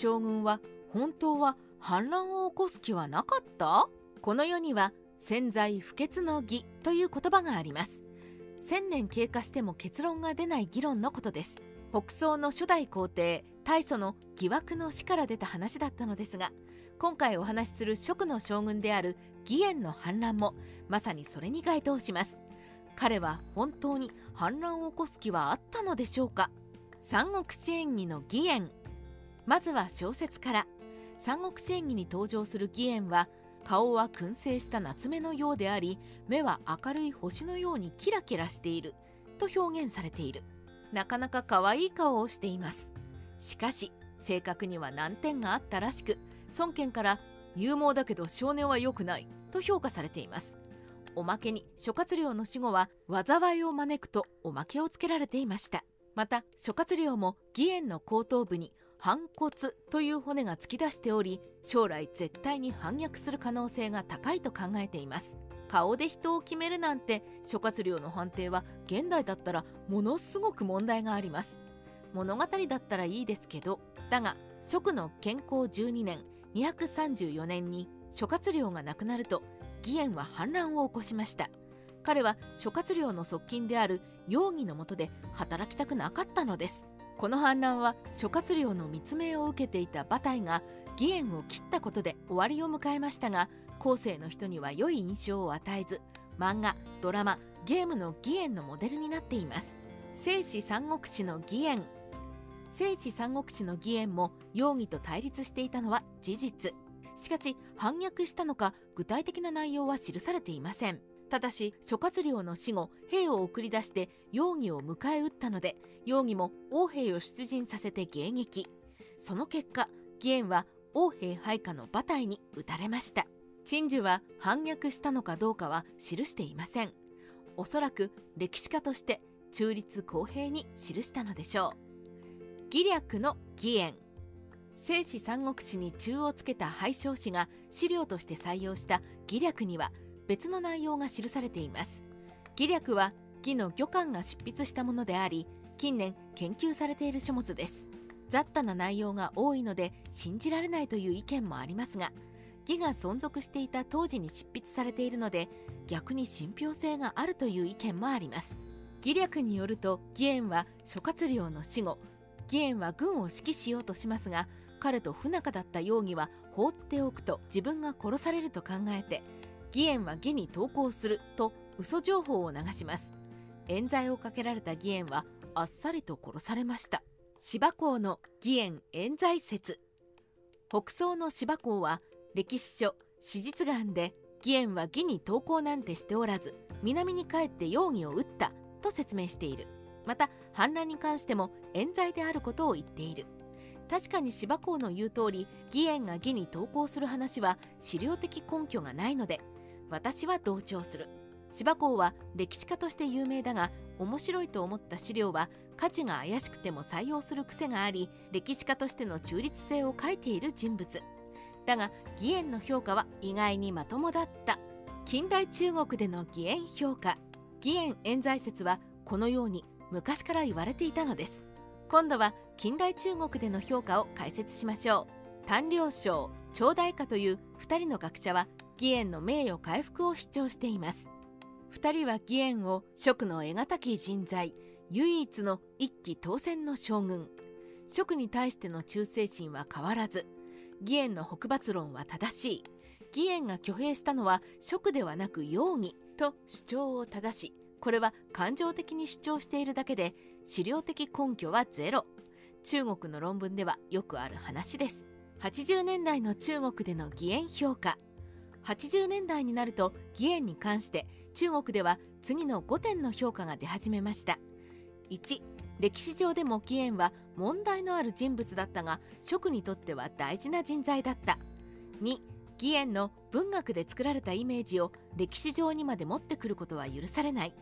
将軍は本当は反乱を起こす気はなかった？この世には潜在不潔の義という言葉があります。千年経過しても結論が出ない議論のことです。北宋の初代皇帝大祖の疑惑の死から出た話だったのですが今回お話しする蜀の将軍である義円の反乱もまさにそれに該当します。彼は本当に反乱を起こす気はあったのでしょうか？三国志演義の義円まずは小説から。三国志演義に登場する義円は顔は燻製した夏目のようであり目は明るい星のようにキラキラしていると表現されている。なかなか可愛い顔をしています。しかし性格には難点があったらしく孫権から勇猛だけど少年は良くないと評価されています。おまけに諸葛亮の死後は災いを招くとおまけをつけられていました。また諸葛亮も義援の後頭部に反骨という骨が突き出しており将来絶対に反逆する可能性が高いと考えています。顔で人を決めるなんて諸葛亮の判定は現代だったらものすごく問題があります。物語だったらいいですけどだが蜀の健康12年234年に諸葛亮が亡くなると義援は反乱を起こしました。彼は諸葛亮の側近である容疑のもとで働きたくなかったのです。この反乱は諸葛亮の密命を受けていた馬隊が義援を切ったことで終わりを迎えましたが後世の人には良い印象を与えず漫画ドラマゲームの義援のモデルになっています。聖史三国志の義援聖史三国志の義援も容疑と対立していたのは事実。しかし反逆したのか具体的な内容は記されていません。ただし諸葛亮の死後兵を送り出して容疑を迎え撃ったので容疑も王兵を出陣させて迎撃。その結果義援は王兵配下の馬隊に撃たれました。陳寿は反逆したのかどうかは記していません。おそらく歴史家として中立公平に記したのでしょう。義略の義援聖史三国志に中をつけた廃将士が資料として採用した義略には別の内容が記されています。義略は義の魚官が執筆したものであり近年研究されている書物です。雑多な内容が多いので信じられないという意見もありますが義が存続していた当時に執筆されているので逆に信憑性があるという意見もあります。義略によると義援は諸葛亮の死後義援は軍を指揮しようとしますが彼と不仲だった容疑は放っておくと自分が殺されると考えて義援は義に投降すると嘘情報を流します。冤罪をかけられた義援はあっさりと殺されました。芝公の義援冤罪説。北宋の芝公は歴史書史実眼で義援は義に投降なんてしておらず南に帰って容疑を打ったと説明している。また反乱に関しても冤罪であることを言っている。確かに芝公の言う通り義援が義に投降する話は資料的根拠がないので私は同調する。芝公は歴史家として有名だが面白いと思った資料は価値が怪しくても採用する癖があり歴史家としての中立性を書いている人物。だが義援の評価は意外にまともだった。近代中国での義援評価。義援冤罪説はこのように昔から言われていたのです。今度は近代中国での評価を解説しましょう。丹領賞長大家という2人の学者は義援の名誉回復を主張しています。2人は義援を蜀の得難き人材唯一の一騎当選の将軍。蜀に対しての忠誠心は変わらず義援の北伐論は正しい。義援が挙兵したのは蜀ではなく容疑と主張を正しこれは感情的に主張しているだけで資料的根拠はゼロ。中国の論文ではよくある話です。80年代の中国での義援評価。80年代になると義援に関して中国では次の5点の評価が出始めました。1歴史上でも義援は問題のある人物だったが職にとっては大事な人材だった。2義援の文学で作られたイメージを歴史上にまで持ってくることは許されない。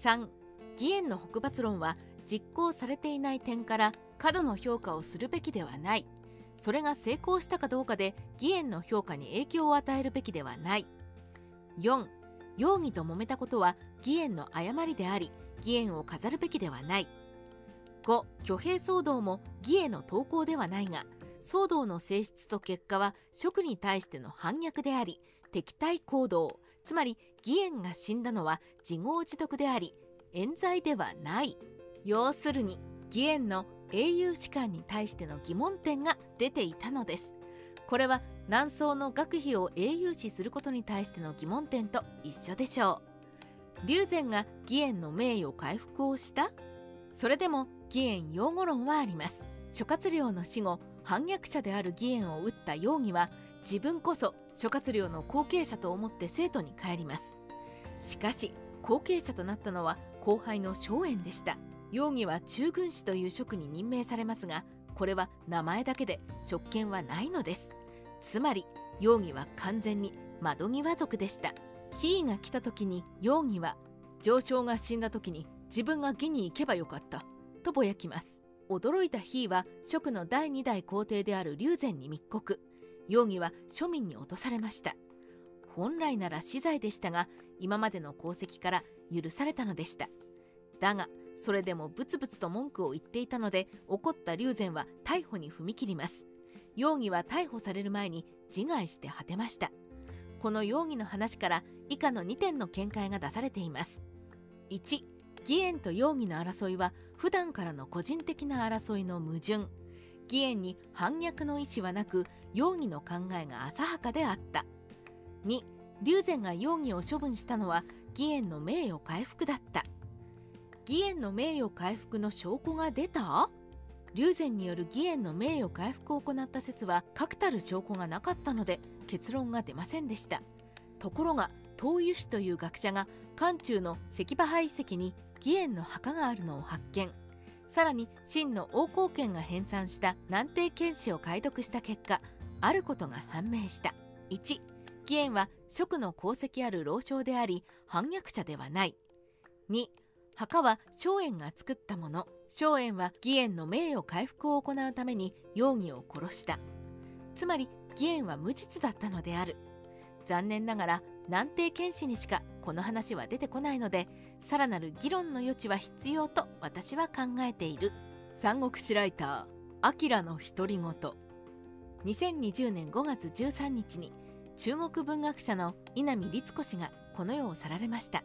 3義援の北伐論は実行されていない点から過度の評価をするべきではない。それが成功したかどうかで義援の評価に影響を与えるべきではない。4容疑と揉めたことは義援の誤りであり義援を飾るべきではない。5挙兵騒動も義への投稿ではないが騒動の性質と結果は職に対しての反逆であり敵対行動つまり義援が死んだのは自業自得であり冤罪ではない。要するに義援の英雄士官に対しての疑問点が出ていたのです。これは南宋の学費を英雄視することに対しての疑問点と一緒でしょう。龍禅が義援の名誉回復をした？それでも義援擁護論はあります。諸葛亮の死後反逆者である義援を撃った容疑は自分こそ諸葛亮の後継者と思って生徒に帰ります。しかし後継者となったのは後輩の松園でした。容疑は中軍師という職に任命されますがこれは名前だけで職権はないのです。つまり容疑は完全に窓際族でした。ヒーが来た時に容疑は上昇が死んだ時に自分が義に行けばよかった。とぼやきます。驚いたヒーは職の第2代皇帝である龍禅に密告。容疑は庶民に落とされました。本来なら死罪でしたが今までの功績から許されたのでした。だがそれでもブツブツと文句を言っていたので怒った龍禅は逮捕に踏み切ります。容疑は逮捕される前に自害して果てました。この容疑の話から以下の2点の見解が出されています。1義援と容疑の争いは普段からの個人的な争いの矛盾。義援に反逆の意思はなく容疑の考えが浅はかであった。2龍禅が容疑を処分したのは義援の名誉回復だった。義援の名誉回復の証拠が出た？龍禅による義援の名誉回復を行った説は確たる証拠がなかったので結論が出ませんでした。ところが東油氏という学者が漢中の石馬廃遺跡に義援の墓があるのを発見。さらに秦の王侯権が編纂した南帝剣士を解読した結果あることが判明した。1義援は職の功績ある老将であり反逆者ではない。2墓は松園が作ったもの。松園は義援の名誉回復を行うために容疑を殺した。つまり義援は無実だったのである。残念ながら南帝剣士にしかこの話は出てこないのでさらなる議論の余地は必要と私は考えている。三国志ライター「アキラの独り言」2020年5月13日に中国文学者の稲見律子氏がこの世を去られました。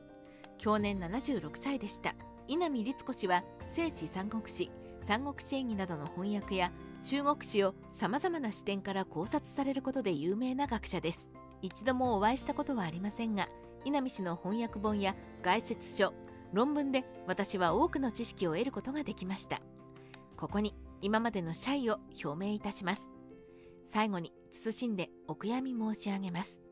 去年76歳でした。稲見律子氏は聖史三国志三国志演義などの翻訳や中国史をさまざまな視点から考察されることで有名な学者です。一度もお会いしたことはありませんが稲見氏の翻訳本や概説書論文で私は多くの知識を得ることができました。ここに今までの謝意を表明いたします。最後に謹んでお悔やみ申し上げます。